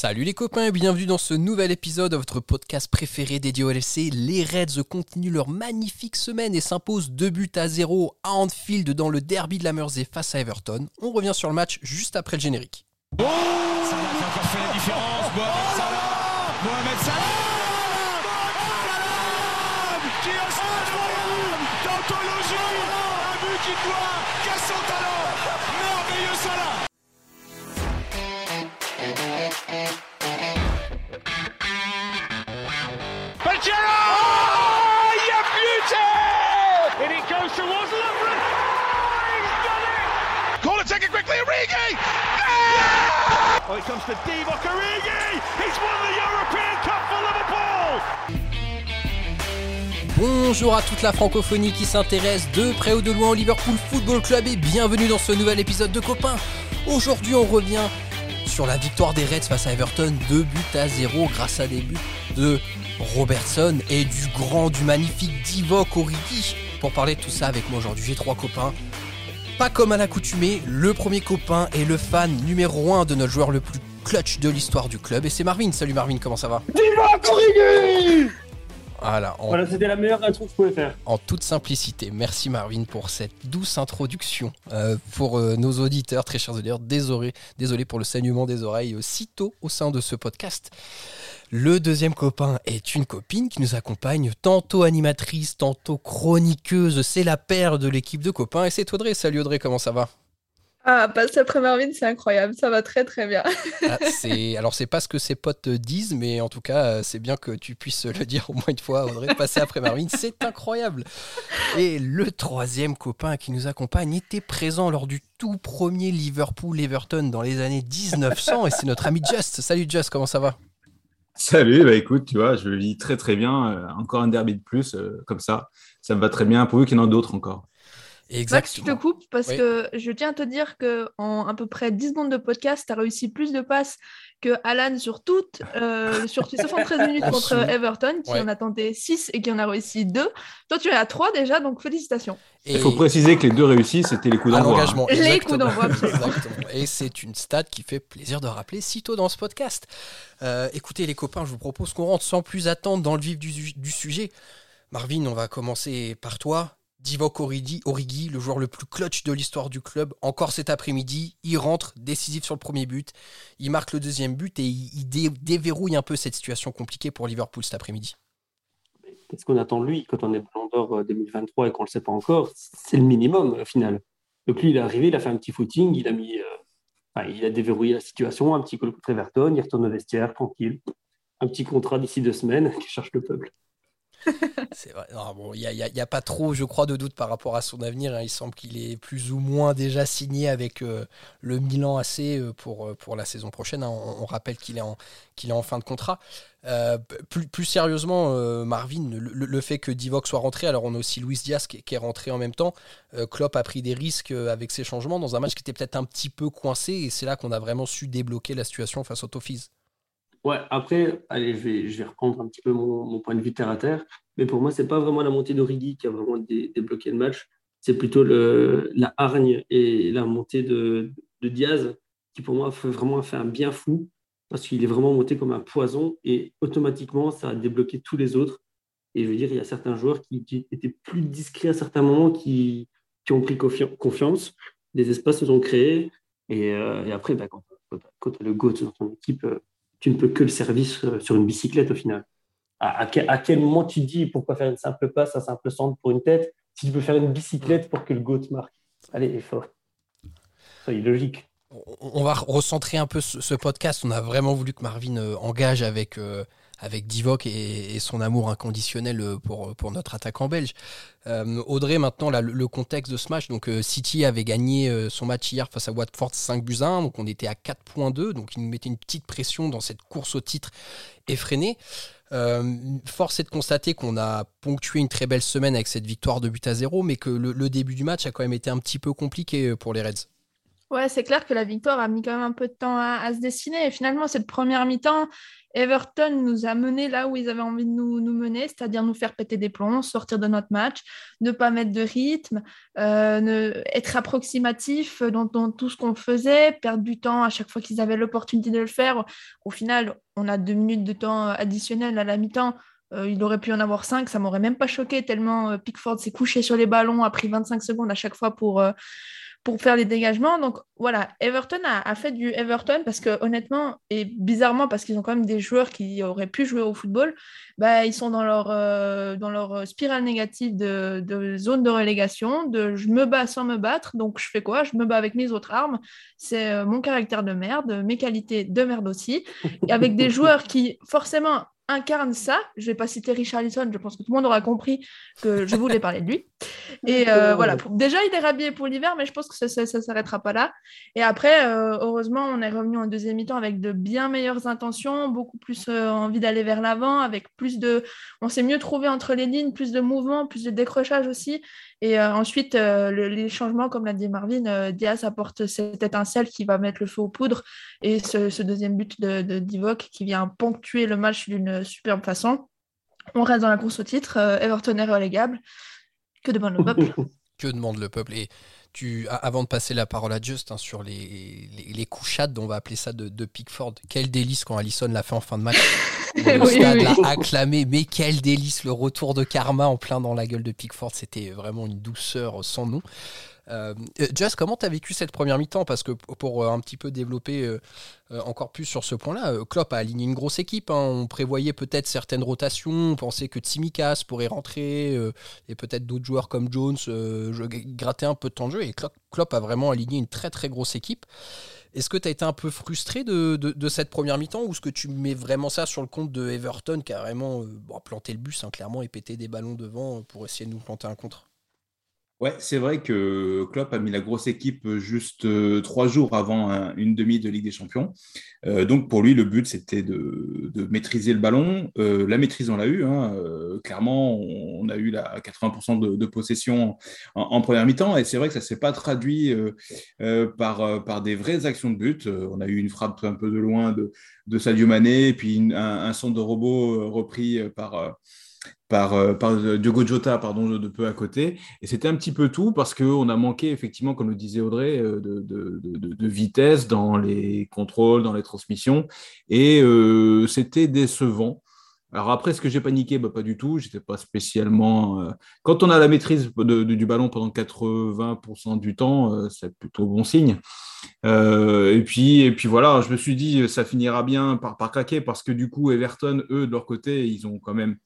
Salut les copains et bienvenue dans ce nouvel épisode de votre podcast préféré dédié au LFC. Les Reds continuent leur magnifique semaine et s'imposent 2 buts à 0 à Anfield dans le derby de la Mersey face à Everton. On revient sur le match juste après le générique. Oh Oh! Bonjour à toute la francophonie qui s'intéresse de près ou de loin au Liverpool Football Club et bienvenue dans ce nouvel épisode de Copains. Aujourd'hui on revient sur la victoire des Reds face à Everton, 2 buts à 0 grâce à des buts de Robertson et du grand, du magnifique Divock Origi. Pour parler de tout ça avec moi aujourd'hui, j'ai trois copains. Pas comme à l'accoutumée, le premier copain est le fan numéro 1 de notre joueur le plus clutch de l'histoire du club et c'est Marvin. Salut Marvin, comment ça va? Divock Origi Voilà, en, Voilà, c'était la meilleure intro que je pouvais faire. en toute simplicité. Merci Marvin pour cette douce introduction. Euh, pour euh, nos auditeurs, très chers auditeurs, désolé, désolé pour le saignement des oreilles aussitôt au sein de ce podcast. Le deuxième copain est une copine qui nous accompagne, tantôt animatrice, tantôt chroniqueuse. C'est la paire de l'équipe de copains et c'est Audrey. Salut Audrey, comment ça va? Ah, passer après Marvin, c'est incroyable, ça va très très bien. Ah, c'est alors c'est pas ce que ses potes disent, mais en tout cas euh, c'est bien que tu puisses le dire au moins une fois, Audrey, passer après Marvin, c'est incroyable. Et le troisième copain qui nous accompagne était présent lors du tout premier Liverpool-Everton dans les années 1900 et c'est notre ami Just. Salut Just, comment ça va? Salut, bah écoute, tu vois, je vis très très bien. Euh, encore un derby de plus, euh, comme ça. Ça me va très bien, pourvu qu'il y en ait d'autres encore. Max, je te coupe parce Oui. que je tiens à te dire que en à peu près 10 secondes de podcast, tu as réussi plus de passes que Alan sur toutes, euh, sur ses 73 minutes On contre Everton, qui Ouais. en attendait 6 et qui en a réussi 2. Toi, tu es à 3 déjà, donc félicitations. Et Il faut préciser que les deux réussis, c'était les coups d'envoi. hein. l'engagement. Les exactement. coups d'envoi. Exactement. Et c'est une stat qui fait plaisir de rappeler si tôt dans ce podcast. Euh, écoutez les copains, je vous propose qu'on rentre sans plus attendre dans le vif du, du sujet. Marvin, on va commencer par toi. Divock Origi, le joueur le plus clutch de l'histoire du club, encore cet après-midi, il rentre décisif sur le premier but, il marque le deuxième but et il, il dé- déverrouille un peu cette situation compliquée pour Liverpool cet après-midi. Qu'est-ce qu'on attend de lui quand on est Ballon d'Or euh, 2023 et qu'on ne le sait pas encore? C'est le minimum au final. Donc lui, il est arrivé, il a fait un petit footing, il a mis, euh, il a déverrouillé la situation, un petit coup contre Everton, il retourne au vestiaire, tranquille. Un petit contrat d'ici deux semaines qui cherche le peuple. C'est vrai. Non, bon, il n'y a, il a- il a pas trop, je crois, de doute par rapport à son avenir. hein. Il semble qu'il est plus ou moins déjà signé avec euh, le Milan AC euh, pour, euh, pour la saison prochaine. hein. On, rappelle qu'il est, en- est en fin de contrat. Plus, plus sérieusement, Marvin, le, fait que Divock soit rentré, alors on a aussi Luis Diaz qui, est rentré en même temps. Klopp a pris des risques avec ses changements dans un match qui était peut-être un petit peu coincé et c'est là qu'on a vraiment su débloquer la situation face au Toffees. Ouais, après, allez, je vais, reprendre un petit peu mon, point de vue terre à terre. Mais pour moi, c'est pas vraiment la montée d'Origi qui a vraiment dé- débloqué le match. C'est plutôt la hargne et la montée de, Diaz qui, pour moi, fait vraiment fait un bien fou parce qu'il est vraiment monté comme un poison et automatiquement, ça a débloqué tous les autres. Et je veux dire, il y a certains joueurs qui, étaient plus discrets à certains moments qui, ont pris confi- confiance. Des espaces se sont créés. Et, euh, après, bah, quand, quand, tu as le GOAT dans ton équipe, euh, tu ne peux que le service euh, sur une bicyclette au final. À, quel, moment tu te dis pourquoi faire une simple passe, un simple centre pour une tête, si tu peux faire une bicyclette pour que le GOAT marque? Allez, effort. Soyez logique. on va recentrer un peu ce, ce podcast. On a vraiment voulu que Marvin euh, engage avec, euh, avec Divock et, son amour inconditionnel euh, pour, pour notre attaquant belge. Euh, Audrey, maintenant, le, contexte de ce match. Donc, euh, City avait gagné euh, son match hier face à Watford 5 buts à 1. Donc, on était à 4.2. Donc, il nous mettait une petite pression dans cette course au titre effrénée. Euh, force est de constater qu'on a ponctué une très belle semaine avec cette victoire de but à 0, mais que le, début du match a quand même été un petit peu compliqué euh, pour les Reds. Ouais, c'est clair que la victoire a mis quand même un peu de temps à, se dessiner. Et finalement, cette première mi-temps, Everton nous a menés là où ils avaient envie de nous, mener, c'est-à-dire nous faire péter des plombs, sortir de notre match, ne pas mettre de rythme, euh, être approximatif dans, tout ce qu'on faisait, perdre du temps à chaque fois qu'ils avaient l'opportunité de le faire. Au final, on a deux minutes de temps additionnel à la mi-temps. Euh, il aurait pu en avoir cinq, ça m'aurait même pas choqué tellement euh, Pickford s'est couché sur les ballons, a pris 25 secondes à chaque fois pour, pour faire les dégagements. Donc voilà, Everton a, fait du Everton parce que honnêtement, et bizarrement parce qu'ils ont quand même des joueurs qui auraient pu jouer au football, bah, ils sont dans leur, euh, dans leur spirale négative de, de, zone de relégation, de je me bats sans me battre, donc je fais quoi? Je me bats avec mes autres armes. C'est euh, mon caractère de merde, mes qualités de merde aussi, et avec des joueurs qui forcément incarne ça. Je ne vais pas citer Richarlison, je pense que tout le monde aura compris que je voulais parler de lui. Et euh, voilà, déjà il est rhabillé pour l'hiver, mais je pense que ça ne s'arrêtera pas là. Et après, euh, heureusement, on est revenu en deuxième mi-temps avec de bien meilleures intentions, beaucoup plus euh, envie d'aller vers l'avant, avec plus de... On s'est mieux trouvé entre les lignes, plus de mouvement, plus de décrochage aussi. Et ensuite, les changements, comme l'a dit Marvin, Diaz apporte cette étincelle qui va mettre le feu aux poudres. Et ce, deuxième but de, de Divock qui vient ponctuer le match d'une superbe façon. On reste dans la course au titre. Euh, Everton est relégable. Que demande le peuple? Que demande le peuple? Et tu, avant de passer la parole à Just hein, sur les, les, couchades, on va appeler ça de, Pickford, quel délice quand Allison l'a fait en fin de match. Le stade l'a acclamé, mais quel délice le retour de Karma en plein dans la gueule de Pickford, c'était vraiment une douceur sans nom. Euh, comment tu as vécu cette première mi-temps? Parce que pour euh, un petit peu développer euh, encore plus sur ce point-là, Klopp a aligné une grosse équipe. Hein. On prévoyait peut-être certaines rotations. On pensait que Tsimikas pourrait rentrer et peut-être d'autres joueurs comme Jones gratter un peu de temps de jeu. Et Klopp, a vraiment aligné une très très grosse équipe. Est-ce que tu as été un peu frustré de, cette première mi-temps ou est-ce que tu mets vraiment ça sur le compte de Everton qui a vraiment planté le bus, hein, clairement, et pété des ballons devant pour essayer de nous planter un contre? Ouais, c'est vrai que Klopp a mis la grosse équipe juste euh, trois jours avant une demi de Ligue des Champions. Euh, donc pour lui, le but c'était de, maîtriser le ballon. Euh, la maîtrise, on l'a eu. Hein. clairement, on, a eu la 80% de, possession en, première mi-temps, et c'est vrai que ça s'est pas traduit par, par des vraies actions de but. on a eu une frappe un peu de loin de, de Sadio Mané, puis un, un centre de robot repris par par, euh, par euh, Diogo Jota pardon, de peu à côté. Et c'était un petit peu tout parce qu'on a manqué, effectivement, comme le disait Audrey, euh, de, de, de, vitesse dans les contrôles, dans les transmissions. Et c'était décevant. Alors après, est-ce que j'ai paniqué? Bah, Pas du tout. J'étais pas spécialement. Quand on a la maîtrise du ballon pendant 80% du temps, c'est plutôt bon signe. et, puis, et puis voilà, je me suis dit, ça finira bien par, par craquer parce que du coup, Everton, eux, de leur côté, ils ont quand même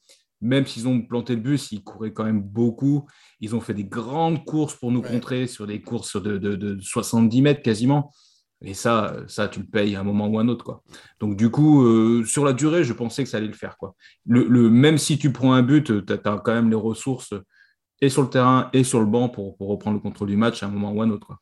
même s'ils ont planté le bus, ils couraient quand même beaucoup. Ils ont fait des grandes courses pour nous contrer sur des courses de, 70 mètres quasiment. Et ça, ça, tu le payes à un moment ou à un autre. Quoi. Donc, du coup, euh, sur la durée, je pensais que ça allait le faire. Quoi. Le, même si tu prends un but, tu as, quand même les ressources et sur le terrain et sur le banc pour, reprendre le contrôle du match à un moment ou à un autre.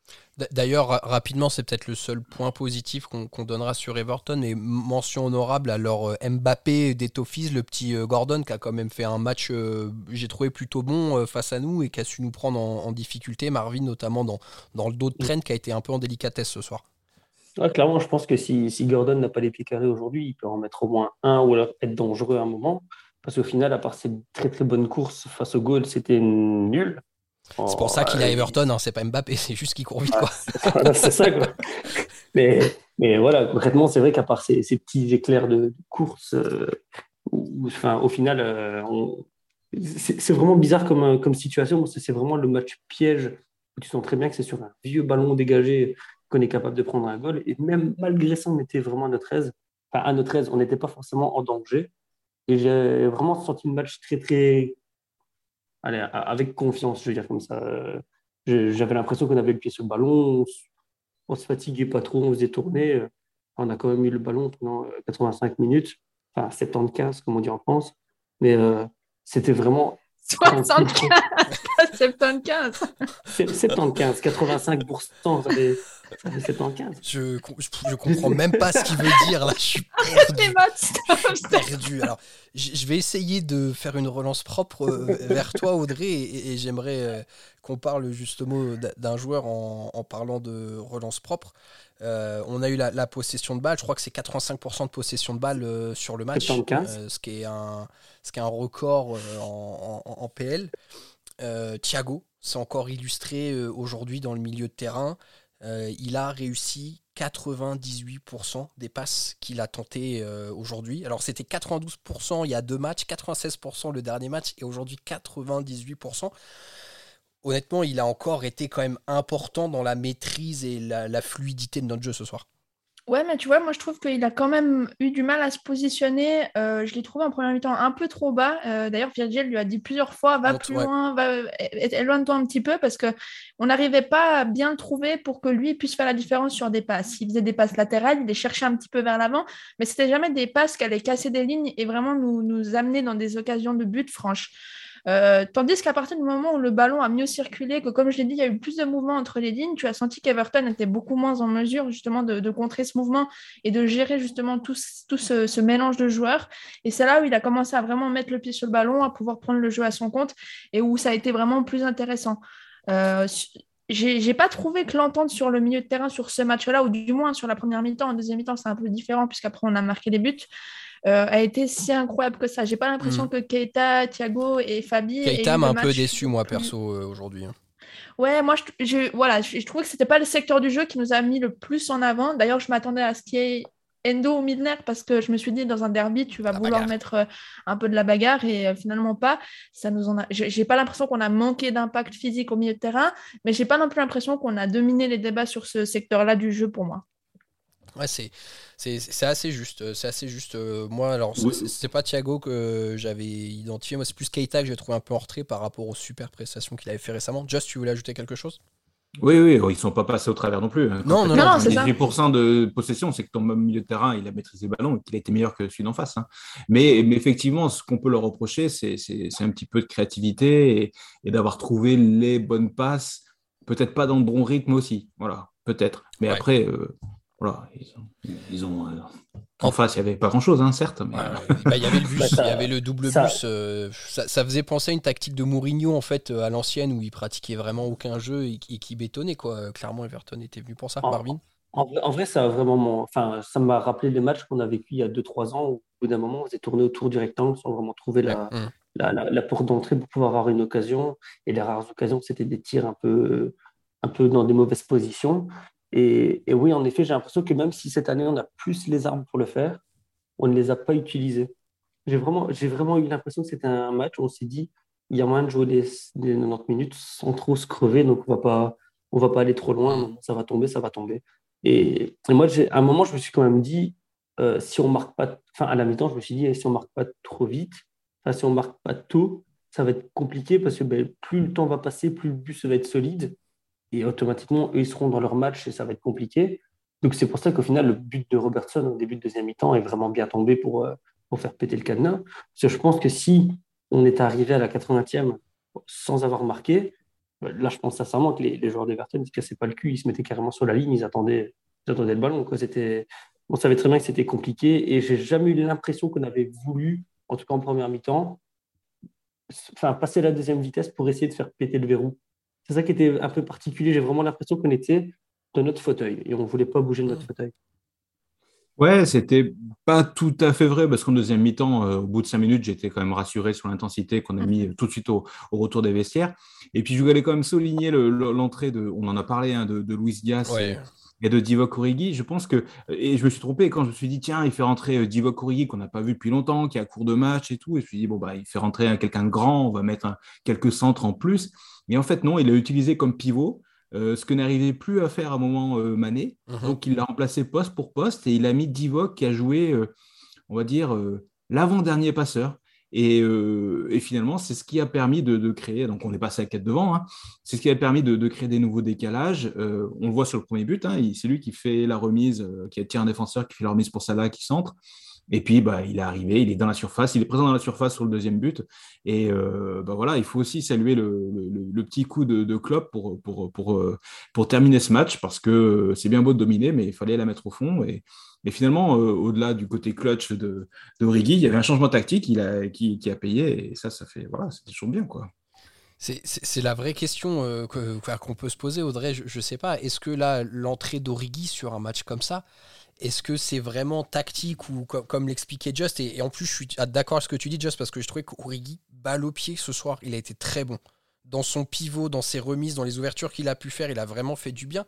D'ailleurs, rapidement, c'est peut-être le seul point positif qu'on donnera sur Everton, mais mention honorable à leur euh, Mbappé d'Etofis, le petit euh, Gordon, qui a quand même fait un match, euh, j'ai trouvé plutôt bon face à nous et qui a su nous prendre en, difficulté. Marvin, notamment dans, dans le dos de traîne, qui a été un peu en délicatesse ce soir. clairement, je pense que si, si Gordon n'a pas les pieds carrés aujourd'hui, il peut en mettre au moins un ou alors être dangereux à un moment. Parce qu'au final, à part cette très très bonne course face au goal, c'était nul. C'est pour ça qu'il a Everton, hein, c'est pas Mbappé, c'est juste qu'il court vite. quoi. c'est ça, quoi. Mais, mais voilà, concrètement, c'est vrai qu'à part ces, ces, petits éclairs de, course, euh, enfin, au final, euh, c'est vraiment bizarre comme, comme situation. C'est vraiment le match piège où tu sens très bien que c'est sur un vieux ballon dégagé qu'on est capable de prendre un goal. Et même malgré ça, on était vraiment à notre aise. Enfin, à notre aise, on n'était pas forcément en danger. Et j'ai vraiment senti le match très, très. Allez, avec confiance, je veux dire comme ça. J'avais l'impression qu'on avait le pied sur le ballon, on, ne se fatiguait pas trop, on faisait tourner. On a quand même eu le ballon pendant 85 minutes, enfin 75 comme on dit en France. Mais euh, c'était vraiment 75, pas 75. 75, 85%. Ça fait, ça fait 75. Je, je, comprends même pas ce qu'il veut dire là. Je suis perdu. perdu. Alors, je vais essayer de faire une relance propre euh, vers toi, Audrey, et, j'aimerais euh, qu'on parle justement d'un joueur en, parlant de relance propre. Euh, on a eu la, possession de balle, je crois que c'est 85% de possession de balle sur le match, ce, qui est un, ce qui est un record en, PL. Thiago, c'est encore illustré aujourd'hui dans le milieu de terrain. il a réussi 98% des passes qu'il a tenté aujourd'hui. Alors c'était 92% il y a deux matchs, 96% le dernier match et aujourd'hui 98% honnêtement, il a encore été quand même important dans la maîtrise et la, fluidité de notre jeu ce soir. Ouais, mais tu vois, moi je trouve qu'il a quand même eu du mal à se positionner. Euh, je l'ai trouvé en première mi-temps un peu trop bas. Euh, d'ailleurs, Virgil lui a dit plusieurs fois va plus loin, va, éloigne-toi un petit peu parce qu'on n'arrivait pas à bien le trouver pour que lui puisse faire la différence sur des passes. Il faisait des passes latérales, il les cherchait un petit peu vers l'avant, mais c'était jamais des passes qui allaient casser des lignes et vraiment nous, nous amener dans des occasions de but franches. Euh, tandis qu'à partir du moment où le ballon a mieux circulé, que comme je l'ai dit, il y a eu plus de mouvements entre les lignes, tu as senti qu'Everton était beaucoup moins en mesure justement de, contrer ce mouvement et de gérer justement tout, ce, mélange de joueurs. Et c'est là où il a commencé à vraiment mettre le pied sur le ballon, à pouvoir prendre le jeu à son compte et où ça a été vraiment plus intéressant. Euh, j'ai pas trouvé que l'entente sur le milieu de terrain sur ce match-là, ou du moins sur la première mi-temps, en deuxième mi-temps, c'est un peu différent, puisqu'après on a marqué des buts. Euh, a été si incroyable que ça. J'ai pas l'impression mm. que Keita, Thiago et Fabi. Keita m'a un peu déçu, moi, perso, euh, aujourd'hui. Hein. Ouais, moi, je, je voilà, je, trouvais que c'était pas le secteur du jeu qui nous a mis le plus en avant. D'ailleurs, je m'attendais à ce qu'il y ait Endo ou Milner parce que je me suis dit dans un derby tu vas vouloir mettre euh, un peu de la bagarre et finalement pas ça nous en a j'ai pas l'impression qu'on a manqué d'impact physique au milieu de terrain mais j'ai pas non plus l'impression qu'on a dominé les débats sur ce secteur là du jeu pour moi Ouais, c'est, c'est, assez juste. C'est assez juste. Euh, moi, alors, c'est, pas Thiago que j'avais identifié. Moi, c'est plus Keita que j'ai trouvé un peu en retrait par rapport aux super prestations qu'il avait fait récemment. Just, tu voulais ajouter quelque chose? Oui, oui, ils sont pas passés au travers non plus. Hein. non, non, non, c'est 18% de possession, c'est que ton milieu de terrain, il a maîtrisé le ballon et qu'il a été meilleur que celui d'en face. Hein. Mais, mais, effectivement, ce qu'on peut leur reprocher, c'est, un petit peu de créativité et, d'avoir trouvé les bonnes passes, peut-être pas dans le bon rythme aussi. Voilà, peut-être. Mais après, euh, voilà, ils ont, euh, en face, il n'y avait pas grand-chose, hein, certes. Mais... Bah, il y avait le bus, il y avait le double bus. Euh, ça, faisait penser à une tactique de Mourinho en fait euh, à l'ancienne où il pratiquait vraiment aucun jeu et, qui bétonnait quoi. Clairement, Everton était venu pour ça, Marvin. En, vrai, ça vraiment, enfin, ça m'a rappelé les matchs qu'on a vécu il y a 2-3 ans où, au bout d'un moment, on s'est tourné autour du rectangle sans vraiment trouver la, la, la, porte d'entrée pour pouvoir avoir une occasion. Et les rares occasions, c'était des tirs un peu, un peu dans des mauvaises positions. Et, oui, en effet, j'ai l'impression que même si cette année, on a plus les armes pour le faire, on ne les a pas utilisées. J'ai vraiment, vraiment eu l'impression que c'était un match où on s'est dit, il y a moyen de jouer les, 90 minutes sans trop se crever, donc on va pas, on va pas aller trop loin, ça va tomber, ça va tomber. Et, moi, à un moment, je me suis quand même dit, euh, si on marque pas, enfin à la mi-temps, je me suis dit, si on marque pas trop vite, si on marque pas tôt, ça va être compliqué parce que ben, plus le temps va passer, plus le bus va être solide et automatiquement, eux, ils seront dans leur match et ça va être compliqué. Donc c'est pour ça qu'au final, le but de Robertson au début de deuxième mi-temps est vraiment bien tombé pour, euh, pour faire péter le cadenas. Parce que je pense que si on est arrivé à la 80e sans avoir marqué, là, je pense sincèrement que les, les joueurs d'Everton ne se cassaient pas le cul, ils se mettaient carrément sur la ligne, ils attendaient, ils attendaient le ballon. C'était, on savait très bien que c'était compliqué et j'ai jamais eu l'impression qu'on avait voulu, en tout cas en première mi-temps, passer la deuxième vitesse pour essayer de faire péter le verrou. C'est ça qui était un peu particulier. J'ai vraiment l'impression qu'on était dans notre fauteuil et on ne voulait pas bouger de notre fauteuil. Ouais, c'était pas tout à fait vrai parce qu'en deuxième mi-temps, euh, au bout de cinq minutes, j'étais quand même rassuré sur l'intensité qu'on a mis tout de suite au, retour des vestiaires. Et puis, je voulais quand même souligner l'entrée de, on en a parlé, hein, de, de Luis Diaz et, de Divock Origi. Je pense que, et je me suis trompé quand je me suis dit, tiens, il fait rentrer euh, Divock Origi qu'on n'a pas vu depuis longtemps, qui est à court de match et tout. Et je me suis dit, bon, bah, il fait rentrer quelqu'un de grand, on va mettre quelques centres en plus. Mais en fait, non, il l'a utilisé comme pivot, euh, ce que n'arrivait plus à faire à un moment euh, Mané. Mhm. Donc, il l'a remplacé poste pour poste et il a mis Divock qui a joué, euh, on va dire, l'avant-dernier passeur. Et, finalement, c'est ce qui a permis de, créer, donc on est passé à 4 devant, hein. c'est ce qui a permis de, créer des nouveaux décalages. on le voit sur le premier but, hein, c'est lui qui fait la remise, qui attire un défenseur, qui fait la remise pour Salah, qui centre. Et puis, bah, il est arrivé, il est dans la surface, il est présent dans la surface sur le deuxième but. Et euh, bah, voilà, il faut aussi saluer le, petit coup de, de Klopp pour, pour, pour, euh, pour, terminer ce match, parce que c'est bien beau de dominer, mais il fallait la mettre au fond. Et finalement, euh, au-delà du côté clutch de, de Origi, il y avait un changement tactique il a, qui, a payé. Et ça, ça fait, voilà, c'était toujours bien, quoi. C'est la vraie question qu'on peut se poser, Audrey. Je ne sais pas. Est-ce que là, l'entrée d'Origi sur un match comme ça, est-ce que c'est vraiment tactique ou comme, l'expliquait Just? Et, en plus, je suis d'accord avec ce que tu dis, Just, parce que je trouvais qu'Origi, balle au pied ce soir, il a été très bon. Dans son pivot, dans ses remises, dans les ouvertures qu'il a pu faire, il a vraiment fait du bien.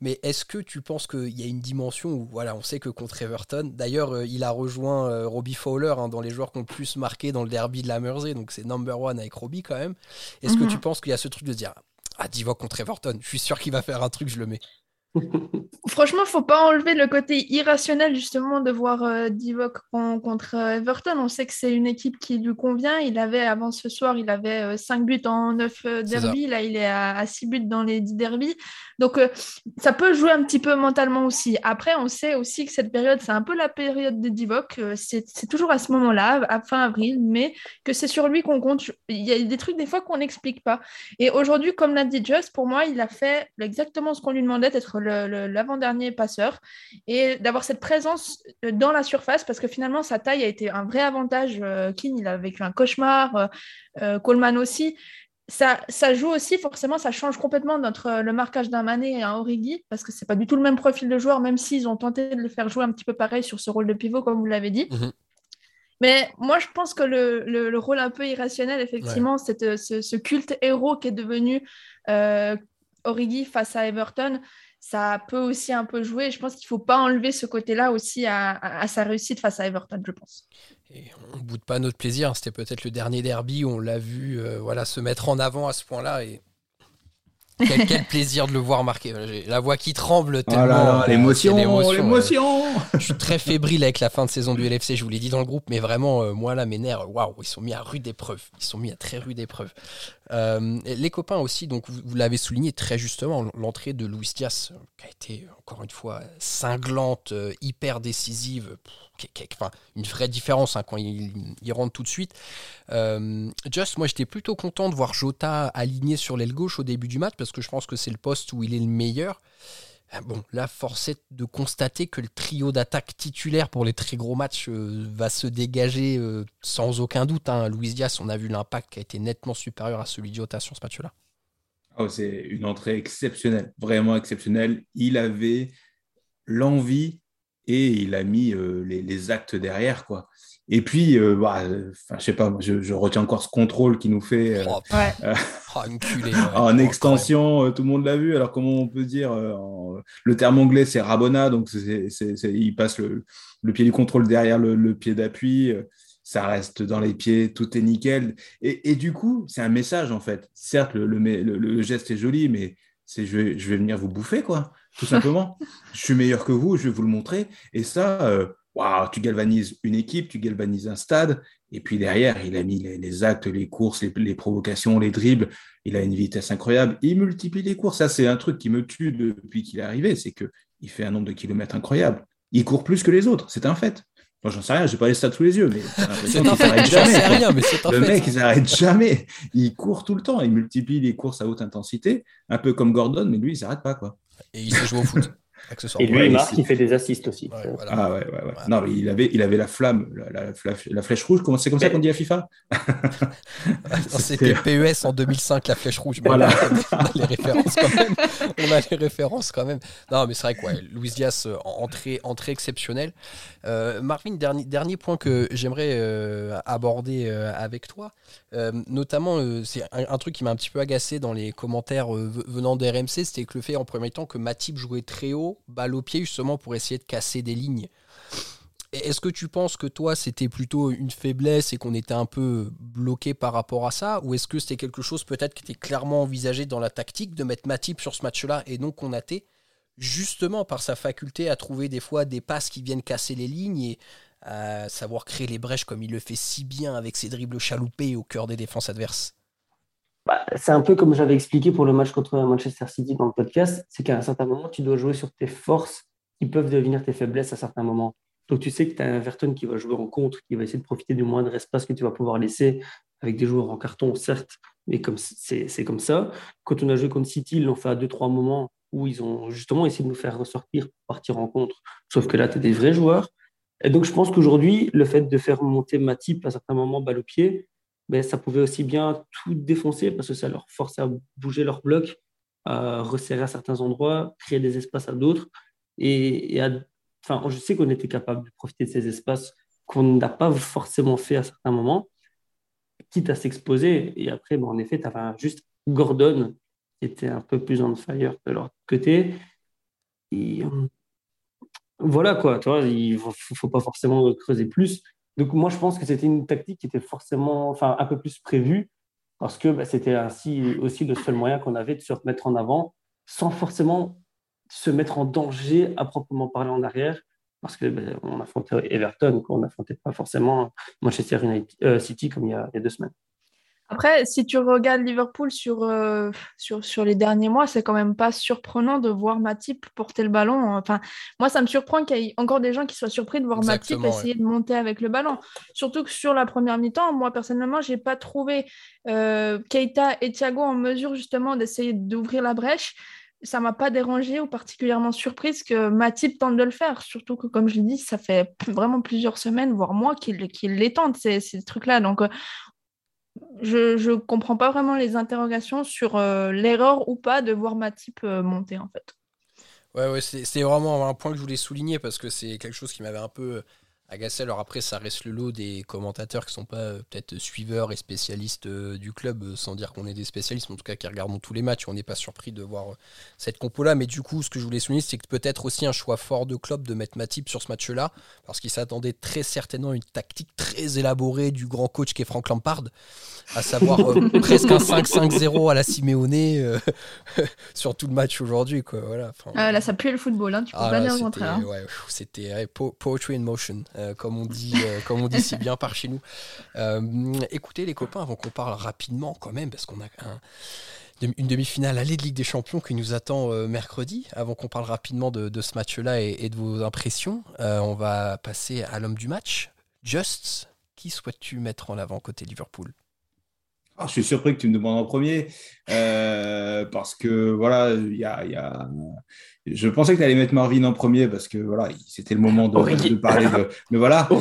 Mais est-ce que tu penses qu'il y a une dimension où, voilà, on sait que contre Everton, d'ailleurs, euh, il a rejoint euh, Robbie Fowler hein, dans les joueurs qui ont le plus marqué dans le derby de la Mersey, donc c'est number one avec Robbie quand même. Est-ce que mhm. tu penses qu'il y a ce truc de dire, ah, Divock contre Everton, je suis sûr qu'il va faire un truc, je le mets Franchement, faut pas enlever le côté irrationnel justement de voir euh, Divock contre euh, Everton. On sait que c'est une équipe qui lui convient. Il avait avant ce soir, il avait 5 euh, buts en 9 derbies. Là, il est à, 6 buts dans les 10 derbies. Donc, ça peut jouer un petit peu mentalement aussi. Après, on sait aussi que cette période, c'est un peu la période de Divock. C'est toujours à ce moment-là, à fin avril, mais que c'est sur lui qu'on compte. Il y a des trucs des fois qu'on n'explique pas. Et aujourd'hui, comme l'a dit Just, pour moi, il a fait exactement ce qu'on lui demandait d'être l'avant-dernier passeur et d'avoir cette présence dans la surface parce que finalement sa taille a été un vrai avantage. Euh, Keane, il a vécu un cauchemar, euh, euh, Coleman aussi. Ça, ça, joue aussi, forcément, ça change complètement notre, le marquage d'un Mané et un Origi, parce que c'est pas du tout le même profil de joueur, même s'ils ont tenté de le faire jouer un petit peu pareil sur ce rôle de pivot, comme vous l'avez dit. Mhm. Mais moi, je pense que le, le, rôle un peu irrationnel, effectivement, c'est ce, culte héros qui est devenu Origi face à Everton, ça peut aussi un peu jouer. Je pense qu'il ne faut pas enlever ce côté-là aussi à, sa réussite face à Everton, je pense. Et on ne boude pas notre plaisir. C'était peut-être le dernier derby où on l'a vu euh, voilà, se mettre en avant à ce point-là. Et quel, plaisir de le voir marquer. La voix qui tremble oh tellement. l'émotion, l'émotion. Je suis très fébrile avec la fin de saison du LFC, je vous l'ai dit dans le groupe, mais vraiment, euh, moi là, mes nerfs, waouh, ils sont mis à rude épreuve. Ils sont mis à très rude épreuve. Euh, les copains aussi, donc vous, l'avez souligné très justement, l'entrée de Luis Diaz, qui a été encore une fois cinglante, euh, hyper décisive, enfin, une vraie différence hein, quand il, rentre tout de suite. Euh, Just, moi j'étais plutôt content de voir Jota aligné sur l'aile gauche au début du match parce que je pense que c'est le poste où il est le meilleur. Euh, bon, là, force est de constater que le trio d'attaque titulaire pour les très gros matchs euh, va se dégager sans aucun doute. Hein. Luis Diaz, on a vu l'impact qui a été nettement supérieur à celui de Jota sur ce match-là. Oh, c'est une entrée exceptionnelle, vraiment exceptionnelle. Il avait l'envie et il a mis euh, les, actes derrière, quoi. Et puis, euh, bah, je sais pas, je, retiens encore ce contrôle qui nous fait euh, oh, oh, en extension, tout le monde l'a vu. Alors comment on peut dire le terme anglais c'est rabona, donc il passe le, pied du contrôle derrière le, pied d'appui. ça reste dans les pieds, tout est nickel. Et, du coup, c'est un message en fait. Certes, le, le geste est joli, mais c'est je vais, je vais venir vous bouffer, quoi tout simplement. je suis meilleur que vous, je vais vous le montrer. Et ça, euh, tu galvanises une équipe, tu galvanises un stade. Et puis derrière, il a mis les, actes, les courses, les, provocations, les dribbles. Il a une vitesse incroyable. Il multiplie les courses. Ça, c'est un truc qui me tue depuis qu'il est arrivé. C'est qu'il fait un nombre de kilomètres incroyable. Il court plus que les autres. C'est un fait. Moi, j'en sais rien, j'ai pas les stats sous les yeux, mais c'est un fait. Sais rien, mais c'est Le mec, il s'arrête jamais. Il court tout le temps. Il multiplie les courses à haute intensité, un peu comme Gordon, mais lui, il s'arrête pas, quoi. Et il sait jouer au foot. Et lui, il marque, il fait des assists aussi. Ah ouais, ouais, ouais. Non, mais il avait, il avait la flamme, la, la, flèche rouge. C'est comme ça qu'on dit à FIFA? C'était PES en 2005, la flèche rouge. Voilà. On a les références quand même. On a les références quand même. Non, mais c'est vrai que ouais, Luis Diaz, euh, entrée, entrée exceptionnelle. Euh, Marvin, dernier, dernier point que j'aimerais euh, aborder avec toi. notamment, c'est un, truc qui m'a un petit peu agacé dans les commentaires venant de RMC, c'était que le fait en premier temps que Matip jouait très haut balle au pied justement pour essayer de casser des lignes. Est-ce que tu penses que toi c'était plutôt une faiblesse et qu'on était un peu bloqué par rapport à ça? Ou est-ce que c'était quelque chose peut-être qui était clairement envisagé dans la tactique de mettre Matip sur ce match-là et non Konaté justement par sa faculté à trouver des fois des passes qui viennent casser les lignes et à savoir créer les brèches comme il le fait si bien avec ses dribbles chaloupés au cœur des défenses adverses? Bah, c'est un peu comme j'avais expliqué pour le match contre Manchester City dans le podcast, c'est qu'à un certain moment, tu dois jouer sur tes forces qui peuvent devenir tes faiblesses à certains moments. Donc tu sais que tu as Everton qui va jouer en contre, qui va essayer de profiter du moindre espace que tu vas pouvoir laisser avec des joueurs en carton, certes, mais comme c'est comme ça. Quand on a joué contre City, ils l'ont fait à deux, trois moments où ils ont justement essayé de nous faire ressortir, partir en contre. Sauf que là, tu as des vrais joueurs. Et donc, je pense qu'aujourd'hui, le fait de faire monter Matip à certains moments balle au pied, ben, ça pouvait aussi bien tout défoncer parce que ça leur forçait à bouger leur bloc, à resserrer à certains endroits, créer des espaces à d'autres. Et, enfin, je sais qu'on était capable de profiter de ces espaces qu'on n'a pas forcément fait à certains moments, quitte à s'exposer. Et après, ben, en effet, tu avais juste Gordon qui était un peu plus on fire de leur côté. Et, euh, voilà quoi, tu vois, il ne faut, pas forcément creuser plus. Donc moi, je pense que c'était une tactique qui était forcément, un peu plus prévue, parce que bah, c'était ainsi aussi le seul moyen qu'on avait de se remettre en avant, sans forcément se mettre en danger à proprement parler en arrière, parce que bah, on affrontait Everton, on n'affrontait pas forcément Manchester United, euh, City comme il y, a, deux semaines. Après, si tu regardes Liverpool sur, euh, sur, sur, les derniers mois, c'est quand même pas surprenant de voir Matip porter le ballon. Enfin, moi, ça me surprend qu'il y ait encore des gens qui soient surpris de voir Matip essayer de monter avec le ballon. Surtout que sur la première mi-temps, moi, personnellement, j'ai pas trouvé euh, Keita et Thiago en mesure justement d'essayer d'ouvrir la brèche. Ça m'a pas dérangé ou particulièrement surprise que Matip tente de le faire. Surtout que, comme je l'ai dit, ça fait vraiment plusieurs semaines, voire mois qu'il qu les tente, ces, ces trucs-là. Donc, je ne comprends pas vraiment les interrogations sur euh, l'erreur ou pas de voir Matip euh, monter en fait. Ouais, ouais c'est vraiment un point que je voulais souligner parce que c'est quelque chose qui m'avait un peu agacé. Alors après, ça reste le lot des commentateurs qui sont pas euh, peut-être suiveurs et spécialistes euh, du club, euh, sans dire qu'on est des spécialistes, mais en tout cas qui regardons tous les matchs. On n'est pas surpris de voir cette compo-là. Mais du coup, ce que je voulais souligner, c'est que peut-être aussi un choix fort de club de mettre Matip sur ce match-là, parce qu'il s'attendait très certainement à une tactique très élaborée du grand coach qui est Frank Lampard, à savoir presque un 5-5-0 à la Simeone sur tout le match aujourd'hui. Voilà, ah, là, ça pue le football, hein, tu peux ah, pas dire contraire. Hein. C'était poetry in motion. Euh, comme, on dit, euh, comme on dit si bien par chez nous. Euh, écoutez les copains, avant qu'on parle rapidement quand même, parce qu'on a une demi-finale aller de Ligue des Champions qui nous attend mercredi. Avant qu'on parle rapidement de, ce match-là et, de vos impressions, on va passer à l'homme du match. Just, qui souhaites-tu mettre en avant côté Liverpool? Ah, je suis surpris que tu me demandes en premier, parce que voilà, il y a, je pensais que tu allais mettre Marvin en premier parce que voilà, c'était le moment de, parler de. Mais voilà.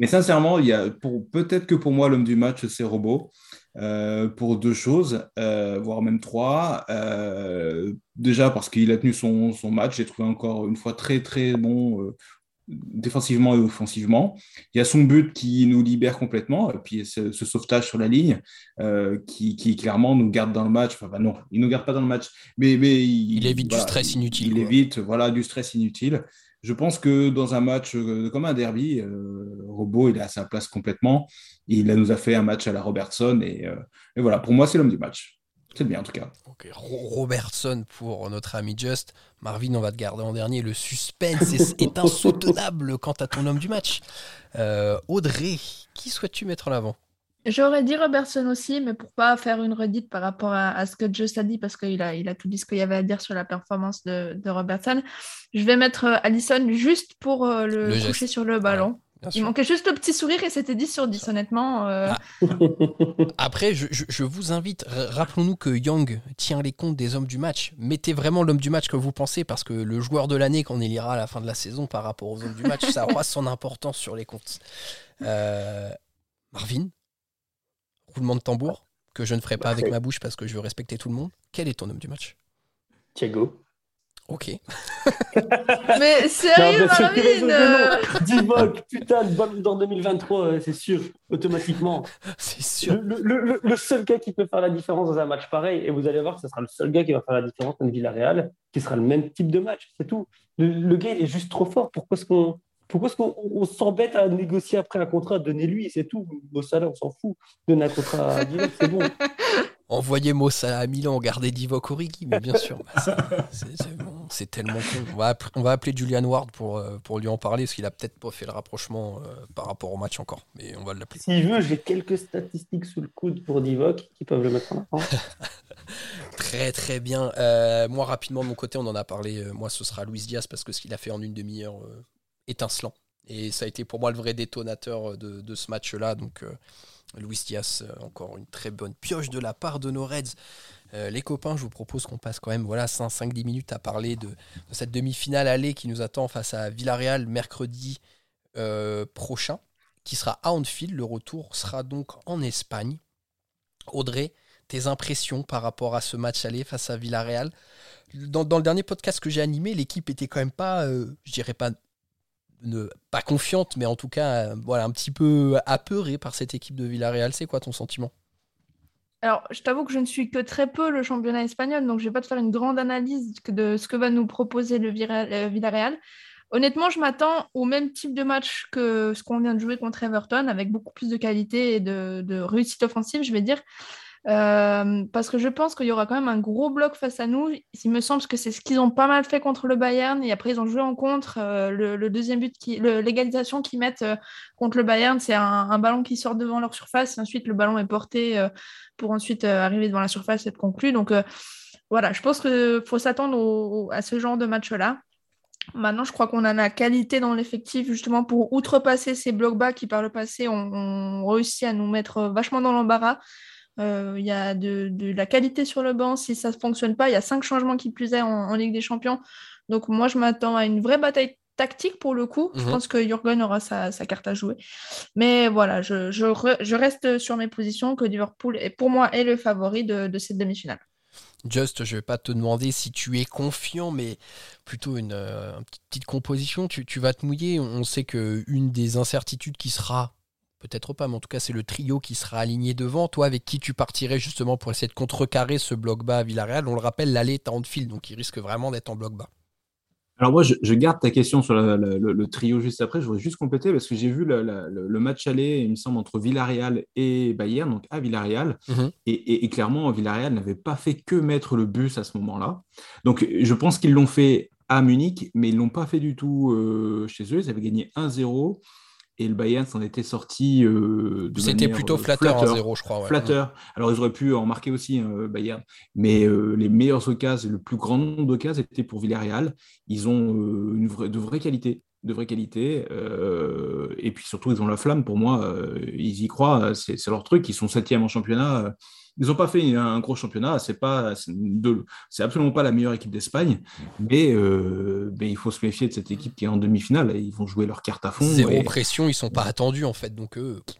Mais sincèrement, il y a pour peut-être que pour moi l'homme du match c'est Robot euh, pour deux choses, euh, voire même trois. Euh, déjà parce qu'il a tenu son, son match, j'ai trouvé encore une fois très très bon défensivement et offensivement. Il y a son but qui nous libère complètement, et puis ce, sauvetage sur la ligne euh, qui, clairement nous garde dans le match. Enfin, bah non, il ne nous garde pas dans le match, mais, mais il, évite du stress inutile. Il évite voilà, du stress inutile. Je pense que dans un match euh, comme un derby, euh, Robot, il est à sa place complètement. Il nous a fait un match à la Robertson, et, et voilà, pour moi, c'est l'homme du match. C'est bien en tout cas. Robertson pour notre ami Just. Marvin, on va te garder en dernier. Le suspense est, insoutenable quant à ton homme du match. Euh, Audrey, qui souhaites-tu mettre en avant? J'aurais dit Robertson aussi, mais pour pas faire une redite par rapport à, ce que Just a dit, parce qu'il a, il a tout dit ce qu'il y avait à dire sur la performance de, Robertson, je vais mettre euh, Allison juste pour euh, le, toucher sur le ballon. Il manquait juste le petit sourire et c'était 10 sur 10, honnêtement. Euh. Ah. Après, je, vous invite, rappelons-nous que Young tient les comptes des hommes du match. Mettez vraiment l'homme du match que vous pensez, parce que le joueur de l'année qu'on élira à la fin de la saison par rapport aux hommes du match, ça aura son importance sur les comptes. Euh, Marvin, roulement de tambour, que je ne ferai pas avec ma bouche parce que je veux respecter tout le monde. Quel est ton homme du match? Thiago. Ok. mais sérieux, Marvin Divock, putain, le ballon d'or 2023, c'est sûr, automatiquement. C'est sûr. Le, seul gars qui peut faire la différence dans un match pareil, et vous allez voir que ce sera le seul gars qui va faire la différence contre Villarreal, qui sera le même type de match, c'est tout. Le, gars, il est juste trop fort. Pourquoi est-ce qu'on pourquoi est-ce qu'on s'embête à négocier après un contrat? Donnez-lui, c'est tout. Salaire, on s'en fout. Donner un contrat à Divock, c'est bon. Envoyez Mossa à Milan, gardez Divock Origi, mais bien sûr. Bah, c'est bon. C'est tellement con. On va, on va, appeler Julian Ward pour, euh, pour lui en parler, parce qu'il a peut-être pas fait le rapprochement euh, par rapport au match encore. Mais on va l'appeler. Si je veux, j'ai quelques statistiques sous le coude pour Divock qui peuvent le mettre en avant. très très bien. Euh, moi, rapidement, de mon côté, on en a parlé. moi, ce sera Luis Diaz, parce que ce qu'il a fait en une demi-heure, étincelant. Et ça a été pour moi le vrai détonateur de, de ce match-là. Donc, Luis Diaz, encore une très bonne pioche de la part de nos Reds. Euh, les copains, je vous propose qu'on passe quand même voilà, 5-10 minutes à parler de, cette demi-finale allée qui nous attend face à Villarreal mercredi euh, prochain, qui sera à Anfield. Le retour sera donc en Espagne. Audrey, tes impressions par rapport à ce match aller face à Villarreal? Dans, le dernier podcast que j'ai animé, l'équipe était quand même pas, euh, je dirais pas, ne, pas confiante, mais en tout cas, voilà, un petit peu apeurée par cette équipe de Villarreal. C'est quoi ton sentiment? Alors, je t'avoue que je ne suis que très peu le championnat espagnol, donc je ne vais pas te faire une grande analyse de ce que va nous proposer le Villarreal. Honnêtement, je m'attends au même type de match que ce qu'on vient de jouer contre Everton, avec beaucoup plus de qualité et de réussite offensive, je vais dire. Euh, parce que je pense qu'il y aura quand même un gros bloc face à nous. Il me semble que c'est ce qu'ils ont pas mal fait contre le Bayern. Et après, ils ont joué en contre. Euh, le, deuxième but, l'égalisation qu'ils mettent euh, contre le Bayern, c'est un, ballon qui sort devant leur surface. Et ensuite, le ballon est porté pour ensuite arriver devant la surface et être conclu. Donc voilà, je pense qu'il faut s'attendre à ce genre de match-là. Maintenant, je crois qu'on a la qualité dans l'effectif justement pour outrepasser ces blocs bas qui par le passé ont, ont réussi à nous mettre vachement dans l'embarras. Euh, il y a de, la qualité sur le banc. Si ça ne fonctionne pas, il y a cinq changements qui plus est en, Ligue des Champions. Donc moi, je m'attends à une vraie bataille tactique pour le coup. Je mhm. pense que Jurgen aura sa, carte à jouer. Mais voilà, je, reste sur mes positions que Liverpool est pour moi est le favori de, cette demi-finale. Just, je ne vais pas te demander si tu es confiant, mais plutôt une, euh, petite composition. Tu, tu, vas te mouiller. On sait qu'une des incertitudes qui sera peut-être pas, mais en tout cas, c'est le trio qui sera aligné devant. Toi, avec qui tu partirais justement pour essayer de contrecarrer ce bloc bas à Villarreal? On le rappelle, l'allée est en fil, donc il risque vraiment d'être en bloc bas. Alors moi, je, garde ta question sur le, trio juste après. Je voudrais juste compléter parce que j'ai vu le, match aller, il me semble, entre Villarreal et Bayern, donc à Villarreal. Mhm. Et, clairement, Villarreal n'avait pas fait que mettre le bus à ce moment-là. Donc je pense qu'ils l'ont fait à Munich, mais ils ne l'ont pas fait du tout euh, chez eux. Ils avaient gagné 1-0 et le Bayern s'en était sorti euh, C'était plutôt euh, flatteur, 0 je crois. Flatteur. Alors, ils auraient pu en marquer aussi, hein, Bayern. Mais euh, les meilleures occasions, le plus grand nombre d'occasions étaient pour Villarreal. Ils ont une vraie, de vraies qualités. De vraies qualités. et puis surtout, ils ont la flamme. Pour moi, ils y croient. C'est leur truc. Ils sont septième en championnat. Ils n'ont pas fait un gros championnat, c'est pas, c'est absolument pas la meilleure équipe d'Espagne, mais, euh, mais, il faut se méfier de cette équipe qui est en demi-finale. Ils vont jouer leur carte à fond. Zéro pression, ils sont pas attendus en fait, donc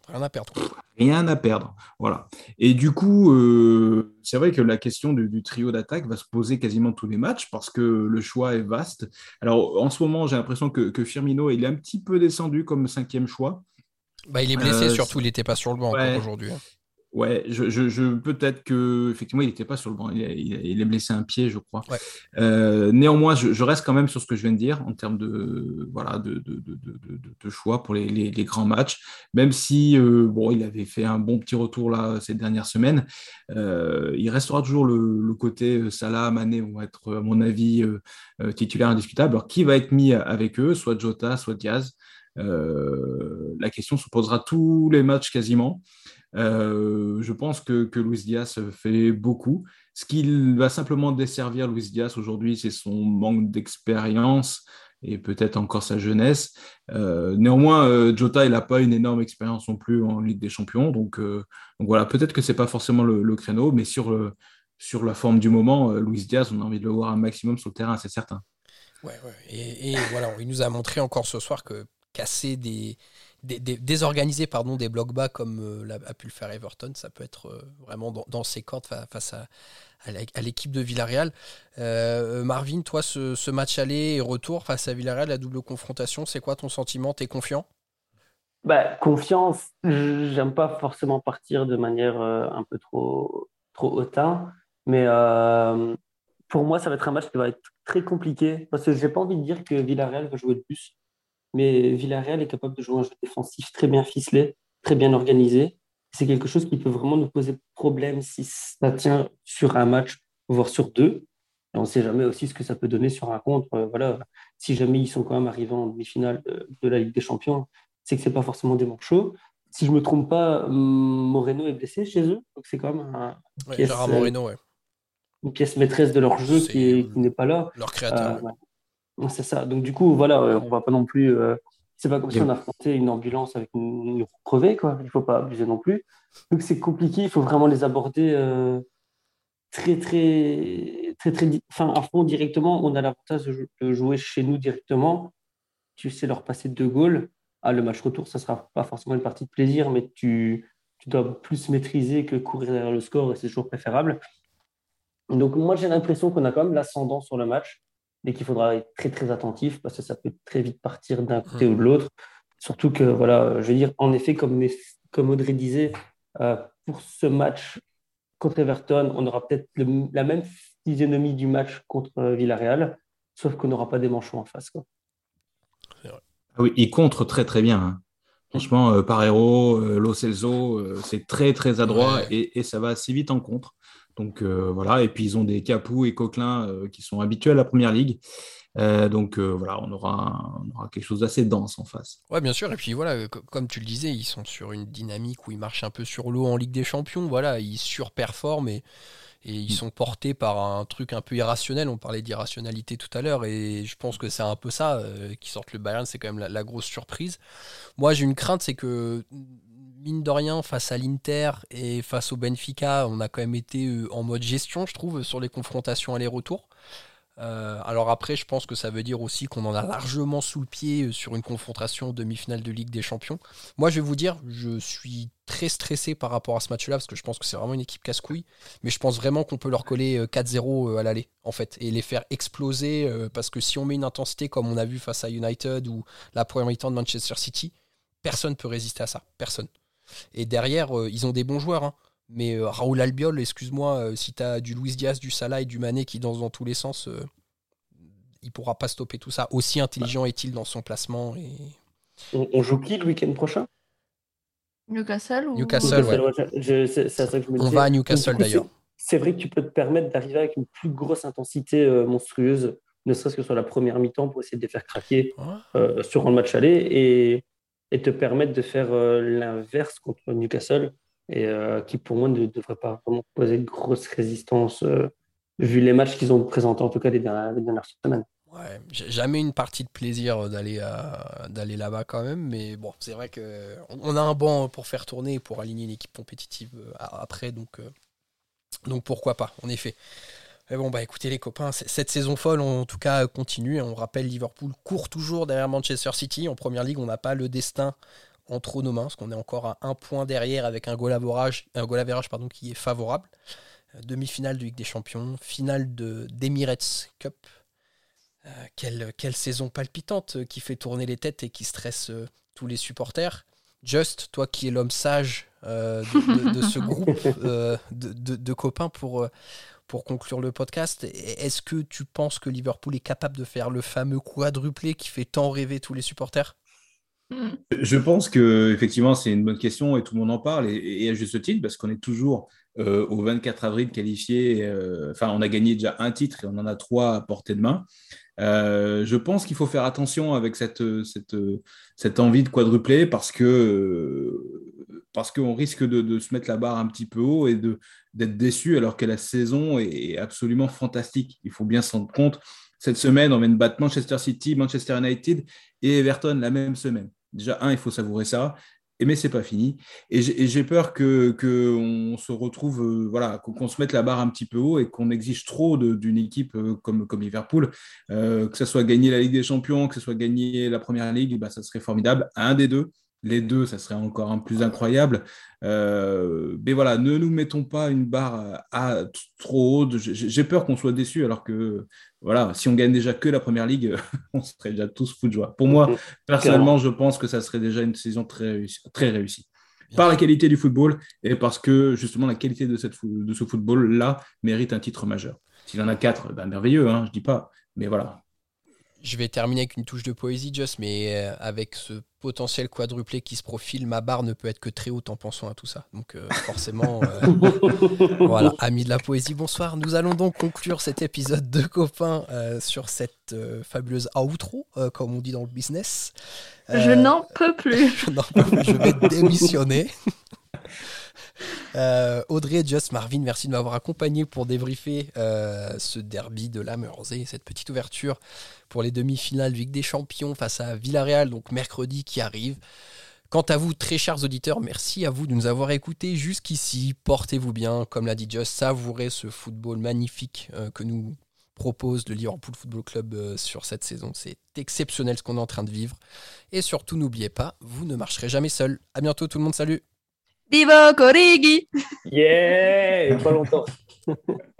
rien à perdre. Rien à perdre, voilà. Et du coup, euh, c'est vrai que la question du, trio d'attaque va se poser quasiment tous les matchs parce que le choix est vaste. Alors en ce moment, j'ai l'impression que, que, Firmino il est un petit peu descendu comme cinquième choix. Bah, il est blessé euh, surtout, il n'était pas sur le banc aujourd'hui. Hein. Ouais, je, je, peut-être que effectivement il n'était pas sur le banc, il, il, est blessé un pied, je crois. Euh, néanmoins, je, reste quand même sur ce que je viens de dire en termes de voilà de, de, de, de choix pour les, les, grands matchs. Même si euh, bon, il avait fait un bon petit retour là ces dernières semaines, euh, il restera toujours le, le, côté Salah, Mané vont être à mon avis titulaire indiscutable. Alors qui va être mis avec eux, soit Jota, soit Diaz. la question se posera tous les matchs quasiment. Euh, je pense que, que Luis Diaz fait beaucoup. Ce qui va simplement desservir Luis Diaz aujourd'hui, c'est son manque d'expérience et peut-être encore sa jeunesse. Euh, néanmoins, euh, Jota, il n'a pas une énorme expérience non plus en Ligue des Champions. Donc, voilà, peut-être que ce n'est pas forcément le, créneau, mais sur, sur la forme du moment, Luis Diaz, on a envie de le voir un maximum sur le terrain, c'est certain. Ouais, ouais. Et voilà, il nous a montré encore ce soir que casser des, désorganiser pardon, des blocs bas comme euh, a pu le faire Everton, ça peut être euh, vraiment dans, ses cordes face à, l'équipe de Villarreal. Euh, Marvin, toi, ce, match aller et retour face à Villarreal, la double confrontation, c'est quoi ton sentiment? T'es confiant? Bah, Confiance, j'aime pas forcément partir de manière un peu trop, trop hautain, mais pour moi, ça va être un match qui va être très compliqué parce que j'ai pas envie de dire que Villarreal va jouer le plus mais Villarreal est capable de jouer un jeu défensif très bien ficelé, très bien organisé. C'est quelque chose qui peut vraiment nous poser problème si ça tient sur un match, voire sur deux. on ne sait jamais aussi ce que ça peut donner sur un contre. voilà, si jamais ils sont quand même arrivés en demi-finale de, la Ligue des Champions, c'est que ce n'est pas forcément des manches chauds. Si je ne me trompe pas, Moreno est blessé chez eux. Donc c'est quand même un, Moreno, une pièce maîtresse de leur jeu qui, n'est pas là. Leur créateur. C'est ça. Donc, du coup, voilà, on va pas non plus. Euh, c'est pas comme si on affrontait une ambulance avec une, crevée, quoi. Il faut pas abuser non plus. Donc, c'est compliqué. Il faut vraiment les aborder euh, très, très, très, très, enfin, à fond directement. On a l'avantage de, jouer chez nous directement. Tu sais leur passer deux goals. Ah, le match retour, ça sera pas forcément une partie de plaisir, mais tu, tu dois plus maîtriser que courir derrière le score et c'est toujours préférable. Donc, moi, j'ai l'impression qu'on a quand même l'ascendant sur le match et qu'il faudra être très très attentif parce que ça peut très vite partir d'un côté ou de l'autre. Surtout que, voilà, je veux dire, en effet, comme, comme Audrey disait, euh, pour ce match contre Everton, on aura peut-être la même physionomie du match contre euh, Villarreal, sauf qu'on n'aura pas des manchons en face. Quoi. Ah oui, il contre très très bien. Hein. Franchement, euh, Parero, Lo Celso, c'est très très adroit et, et, ça va assez vite en contre. Donc euh, voilà, et puis ils ont des Capou et Coquelin euh, qui sont habitués à la première ligue. Euh, donc voilà, on aura, aura quelque chose d'assez dense en face. Ouais, bien sûr. Et puis voilà, comme tu le disais, ils sont sur une dynamique où ils marchent un peu sur l'eau en Ligue des Champions. Voilà, ils surperforment et, et ils mm. sont portés par un truc un peu irrationnel. On parlait d'irrationalité tout à l'heure et je pense que c'est un peu ça qui sortent le Bayern. C'est quand même la grosse surprise. Moi, j'ai une crainte, c'est que mine de rien, face à l'Inter et face au Benfica, on a quand même été euh, en mode gestion, je trouve, sur les confrontations aller-retour. Euh, alors après, je pense que ça veut dire aussi qu'on en a largement sous le pied euh, sur une confrontation demi-finale de Ligue des Champions. Moi, je vais vous dire, je suis très stressé par rapport à ce match-là parce que je pense que c'est vraiment une équipe casse-couille. Mais je pense vraiment qu'on peut leur coller 4-0 à l'aller, en fait, et les faire exploser parce que si on met une intensité comme on a vu face à United ou la première mi-temps de Manchester City, personne ne peut résister à ça. Personne. Et derrière, euh, ils ont des bons joueurs. Hein. Mais euh, Raoul Albiol, excuse-moi, euh, si tu as du Luis Diaz, du Salah et du Mané qui dansent dans tous les sens, il pourra pas stopper tout ça. Aussi intelligent est-il dans son placement. Et... On, joue qui le week-end prochain? Newcastle ou... Newcastle, On va à Newcastle d'ailleurs. C'est vrai que tu peux te permettre d'arriver avec une plus grosse intensité monstrueuse, ne serait-ce que sur la première mi-temps pour essayer de les faire craquer sur le match aller. Et et te permettre de faire euh, l'inverse contre Newcastle, et euh, qui pour moi ne devrait pas vraiment poser de grosse résistance euh, vu les matchs qu'ils ont présentés en tout cas les dernières, semaines. Ouais, jamais une partie de plaisir d'aller d'aller là-bas quand même, mais bon, c'est vrai que on a un banc pour faire tourner pour aligner une équipe compétitive après, donc donc pourquoi pas, en effet. Bon, bah écoutez les copains, cette saison folle en tout cas continue. On rappelle, Liverpool court toujours derrière Manchester City. En première ligue, on n'a pas le destin entre nos mains, parce qu'on est encore à un point derrière avec un goal average, un goal average pardon, qui est favorable. Euh, demi-finale de Ligue des Champions, finale de d'Emirates Cup. Euh, quelle, quelle, saison palpitante euh, qui fait tourner les têtes et qui stresse tous les supporters. Just, toi qui es l'homme sage de, de, ce groupe de, de, copains pour, pour conclure le podcast, est-ce que tu penses que Liverpool est capable de faire le fameux quadruplé qui fait tant rêver tous les supporters? Je pense que effectivement c'est une bonne question et tout le monde en parle et, à juste titre parce qu'on est toujours euh, au 24 avril qualifié. Euh, enfin, on a gagné déjà un titre et on en a trois à portée de main. Euh, je pense qu'il faut faire attention avec cette, cette, cette envie de quadrupler parce que parce qu'on risque de, se mettre la barre un petit peu haut et d'être déçu alors que la saison est absolument fantastique. Il faut bien s'en rendre compte. Cette semaine, on vient de battre Manchester City, Manchester United et Everton la même semaine. Déjà, un, il faut savourer ça. Mais c'est pas fini. Et j'ai peur qu'on que se retrouve, euh, voilà, qu'on se mette la barre un petit peu haut et qu'on exige trop d'une équipe euh, comme, comme Liverpool. Euh, que ce soit gagner la Ligue des Champions, que ce soit gagner la Première Ligue, bah, ça serait formidable. Un des deux, les deux, ça serait encore un plus incroyable. Euh, mais voilà, ne nous mettons pas une barre à, trop haute. J'ai peur qu'on soit déçu, alors que voilà, si on gagne déjà que la première ligue, on serait déjà tous fous de joie. Pour moi, personnellement, je pense que ça serait déjà une saison très réussie. Très réussie. Par la qualité du football et parce que justement la qualité de, cette, de ce football-là mérite un titre majeur. S'il en a quatre, ben merveilleux, hein, je dis pas. Mais voilà, Je vais terminer avec une touche de poésie, Just, mais euh, avec ce potentiel quadruplé qui se profile, ma barre ne peut être que très haute en pensant à tout ça. Donc euh, forcément, euh, voilà, amis de la poésie, bonsoir. Nous allons donc conclure cet épisode de copains sur cette fabuleuse outro, comme on dit dans le business. je n'en peux plus. je, je vais démissionner. Euh, Audrey, Just, Marvin, merci de m'avoir accompagné pour débriefer euh, ce derby de la Mersey, cette petite ouverture pour les demi-finales Ligue des Champions face à Villarreal, donc mercredi qui arrive. Quant à vous, très chers auditeurs, merci à vous de nous avoir écoutés jusqu'ici. Portez-vous bien, comme l'a dit Just, savourez ce football magnifique euh, que nous propose le Liverpool Football Club sur cette saison. C'est exceptionnel ce qu'on est en train de vivre. Et surtout, n'oubliez pas, vous ne marcherez jamais seul. À bientôt tout le monde, salut Viva Corrigi Yeah Pas longtemps